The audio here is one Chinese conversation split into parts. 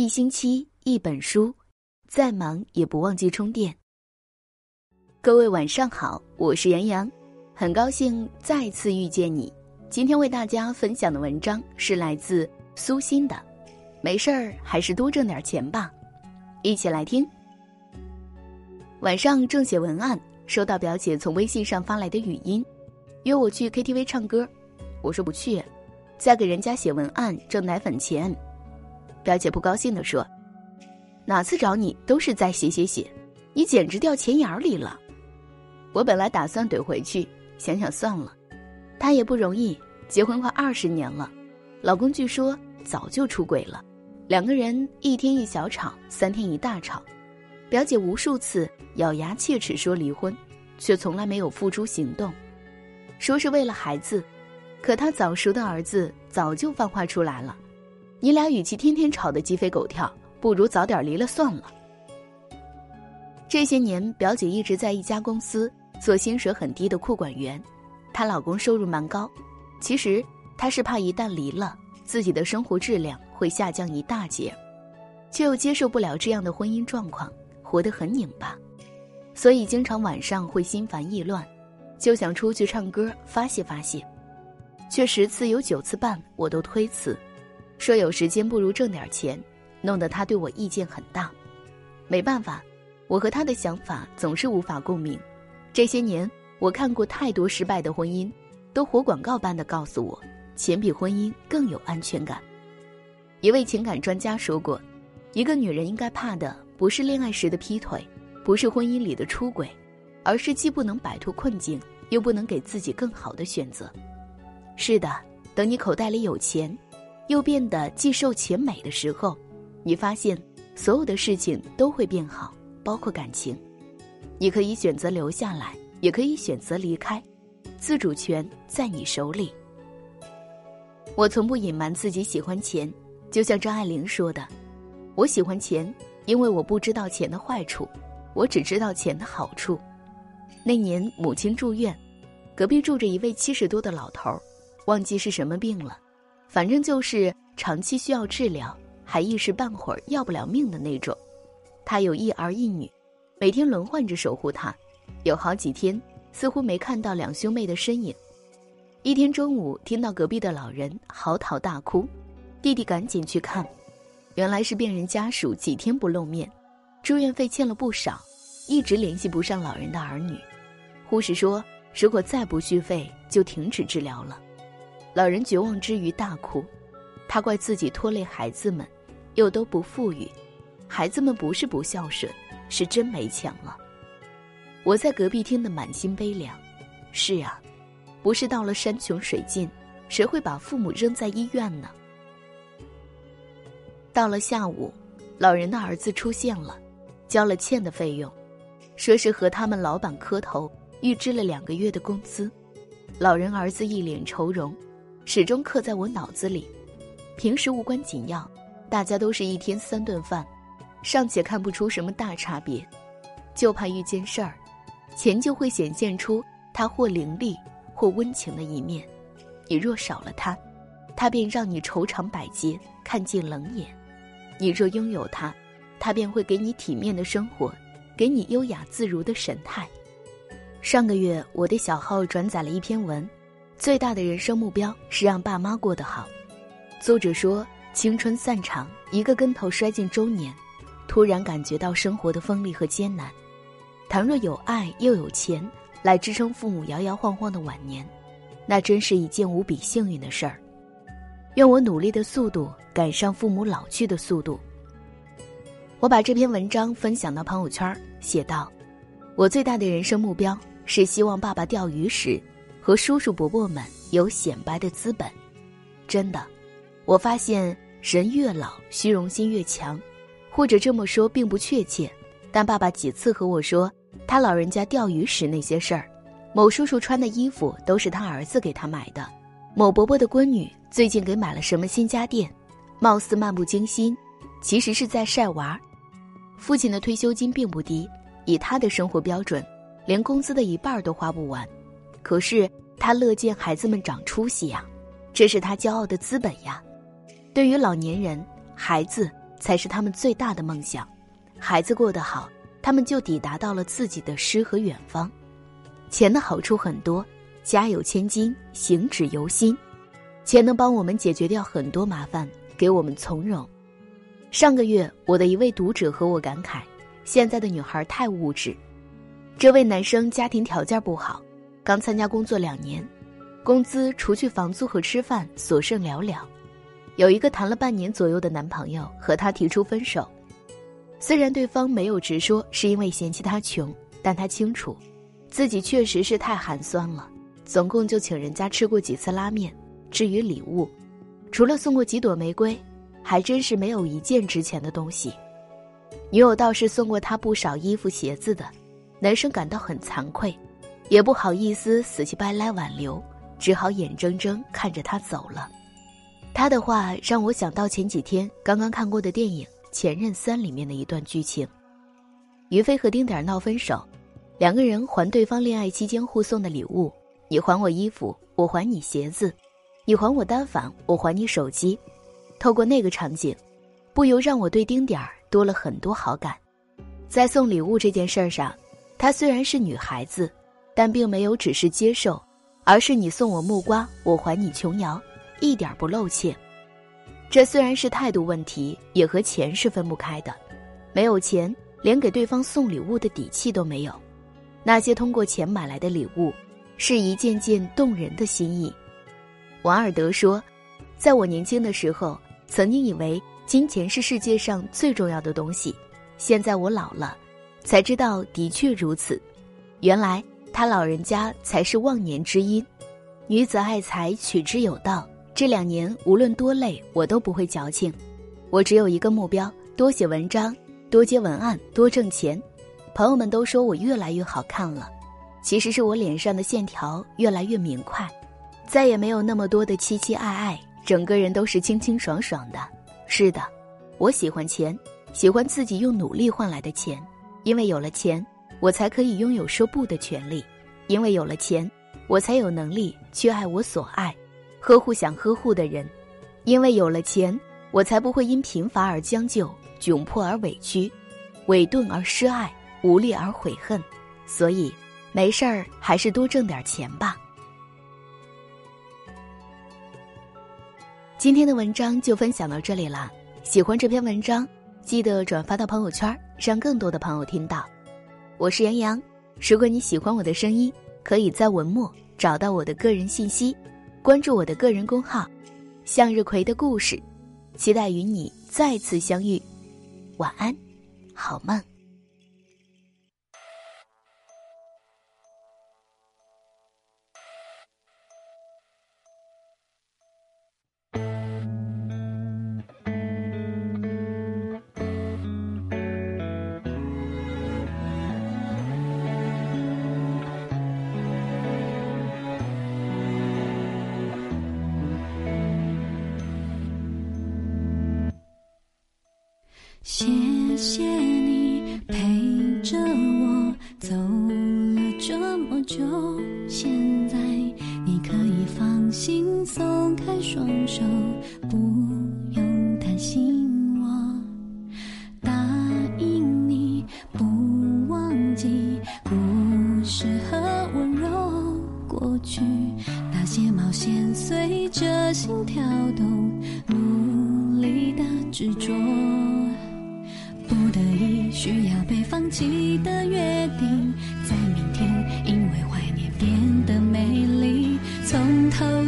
一星期一本书，再忙也不忘记充电。各位晚上好，我是杨洋，很高兴再次遇见你。今天为大家分享的文章是来自苏欣的，《没事儿还是多挣点钱吧》，一起来听。晚上正写文案，收到表姐从微信上发来的语音，约我去 KTV 唱歌，我说不去，在给人家写文案挣奶粉钱。表姐不高兴地说：“哪次找你都是在写写写，你简直掉钱眼里了。”我本来打算怼回去，想想算了，她也不容易，结婚快二十年了，老公据说早就出轨了，两个人一天一小吵，三天一大吵。表姐无数次咬牙切齿说离婚，却从来没有付诸行动，说是为了孩子，可她早熟的儿子早就放话出来了。你俩与其天天吵得鸡飞狗跳，不如早点离了算了。这些年，表姐一直在一家公司做薪水很低的库管员，她老公收入蛮高。其实，她是怕一旦离了，自己的生活质量会下降一大截，却又接受不了这样的婚姻状况，活得很拧巴，所以经常晚上会心烦意乱，就想出去唱歌发泄发泄，却十次有九次半我都推辞。说有时间不如挣点钱，弄得他对我意见很大。没办法，我和他的想法总是无法共鸣。这些年，我看过太多失败的婚姻，都活广告般的告诉我，钱比婚姻更有安全感。一位情感专家说过，一个女人应该怕的不是恋爱时的劈腿，不是婚姻里的出轨，而是既不能摆脱困境，又不能给自己更好的选择。是的，等你口袋里有钱。又变得既瘦且美的时候，你发现所有的事情都会变好，包括感情。你可以选择留下来，也可以选择离开，自主权在你手里。我从不隐瞒自己喜欢钱，就像张爱玲说的：“我喜欢钱，因为我不知道钱的坏处，我只知道钱的好处。”那年母亲住院，隔壁住着一位七十多的老头，忘记是什么病了。反正就是长期需要治疗，还一时半会儿要不了命的那种。他有一儿一女，每天轮换着守护他。有好几天似乎没看到两兄妹的身影。一天中午听到隔壁的老人嚎啕大哭，弟弟赶紧去看，原来是病人家属几天不露面，住院费欠了不少，一直联系不上老人的儿女。护士说，如果再不续费，就停止治疗了。老人绝望之余大哭，他怪自己拖累孩子们，又都不富裕，孩子们不是不孝顺，是真没钱了。我在隔壁听得满心悲凉。是啊，不是到了山穷水尽，谁会把父母扔在医院呢？到了下午，老人的儿子出现了，交了欠的费用，说是和他们老板磕头，预支了两个月的工资。老人儿子一脸愁容。始终刻在我脑子里。平时无关紧要，大家都是一天三顿饭，尚且看不出什么大差别，就怕遇见事儿，钱就会显现出他或凌厉或温情的一面。你若少了他，他便让你愁肠百结，看尽冷眼；你若拥有他，他便会给你体面的生活，给你优雅自如的神态。上个月，我的小号转载了一篇文。最大的人生目标是让爸妈过得好。作者说，青春散场，一个跟头摔进中年，突然感觉到生活的锋利和艰难。倘若有爱又有钱来支撑父母摇摇晃晃的晚年，那真是一件无比幸运的事儿。愿我努力的速度赶上父母老去的速度。我把这篇文章分享到朋友圈，写道：“我最大的人生目标是希望爸爸钓鱼时。”和叔叔伯伯们有显摆的资本，真的，我发现人越老，虚荣心越强，或者这么说并不确切，但爸爸几次和我说他老人家钓鱼时那些事儿，某叔叔穿的衣服都是他儿子给他买的，某伯伯的闺女最近给买了什么新家电，貌似漫不经心，其实是在晒娃。父亲的退休金并不低，以他的生活标准，连工资的一半都花不完。可是他乐见孩子们长出息呀，这是他骄傲的资本呀。对于老年人，孩子才是他们最大的梦想。孩子过得好，他们就抵达到了自己的诗和远方。钱的好处很多，家有千金，行止由心。钱能帮我们解决掉很多麻烦，给我们从容。上个月，我的一位读者和我感慨：现在的女孩太物质。这位男生家庭条件不好，刚参加工作两年，工资除去房租和吃饭，所剩寥寥。有一个谈了半年左右的男朋友和他提出分手，虽然对方没有直说是因为嫌弃他穷，但他清楚，自己确实是太寒酸了，总共就请人家吃过几次拉面。至于礼物，除了送过几朵玫瑰。还真是没有一件值钱的东西，女友倒是送过他不少衣服鞋子的，男生感到很惭愧，也不好意思死乞白赖挽留，只好眼睁睁看着他走了。他的话让我想到前几天刚刚看过的电影《前任三》里面的一段剧情：于飞和丁点闹分手，两个人还对方恋爱期间互送的礼物，你还我衣服，我还你鞋子；你还我单反，我还你手机。透过那个场景，不由让我对丁点儿多了很多好感。在送礼物这件事上，她虽然是女孩子，但并没有只是接受，而是你送我木瓜，我还你琼瑶，一点不露怯。这虽然是态度问题，也和钱是分不开的。没有钱，连给对方送礼物的底气都没有。那些通过钱买来的礼物，是一件件动人的心意。王尔德说，在我年轻的时候。曾经以为金钱是世界上最重要的东西，现在我老了，才知道的确如此。原来他老人家才是忘年之音。女子爱财，取之有道。这两年无论多累，我都不会矫情。我只有一个目标：多写文章，多接文案，多挣钱。朋友们都说我越来越好看了，其实是我脸上的线条越来越明快，再也没有那么多的凄凄爱爱。整个人都是清清爽爽的。是的，我喜欢钱，喜欢自己用努力换来的钱，因为有了钱，我才可以拥有说不的权利；因为有了钱，我才有能力去爱我所爱，呵护想呵护的人；因为有了钱，我才不会因贫乏而将就，窘迫而委屈，委顿而失爱，无力而悔恨。所以，没事儿，还是多挣点钱吧。今天的文章就分享到这里了！喜欢这篇文章，记得转发到朋友圈，让更多的朋友听到。我是杨洋，如果你喜欢我的声音，可以在文末找到我的个人信息，关注我的个人公号“向日葵的故事”，期待与你再次相遇。晚安，好梦。谢谢你陪着我走了这么久，现在你可以放心松开双手，不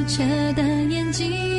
清澈的眼睛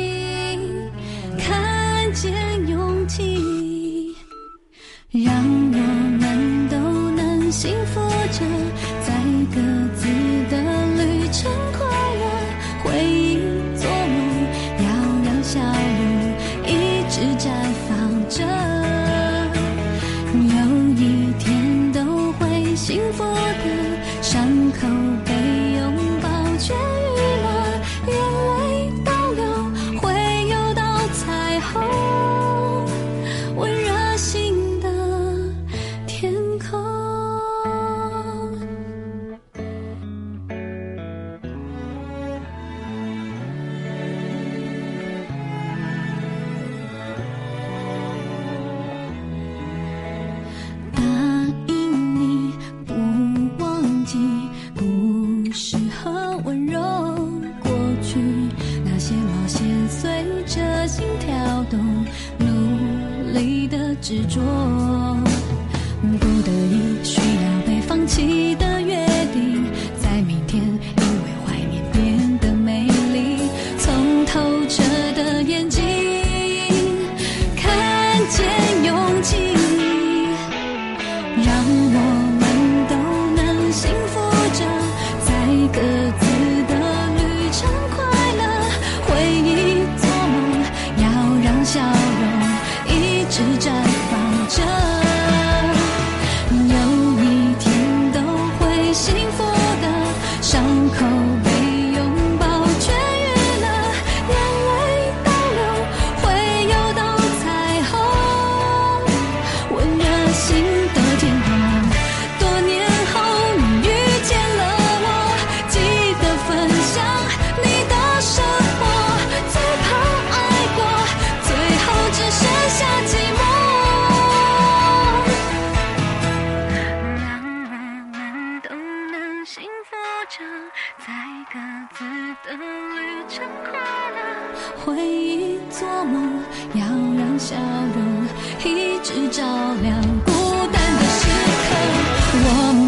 执着不得在各自的旅程快乐，回忆做梦，要让笑容一直照亮孤单的时刻。我。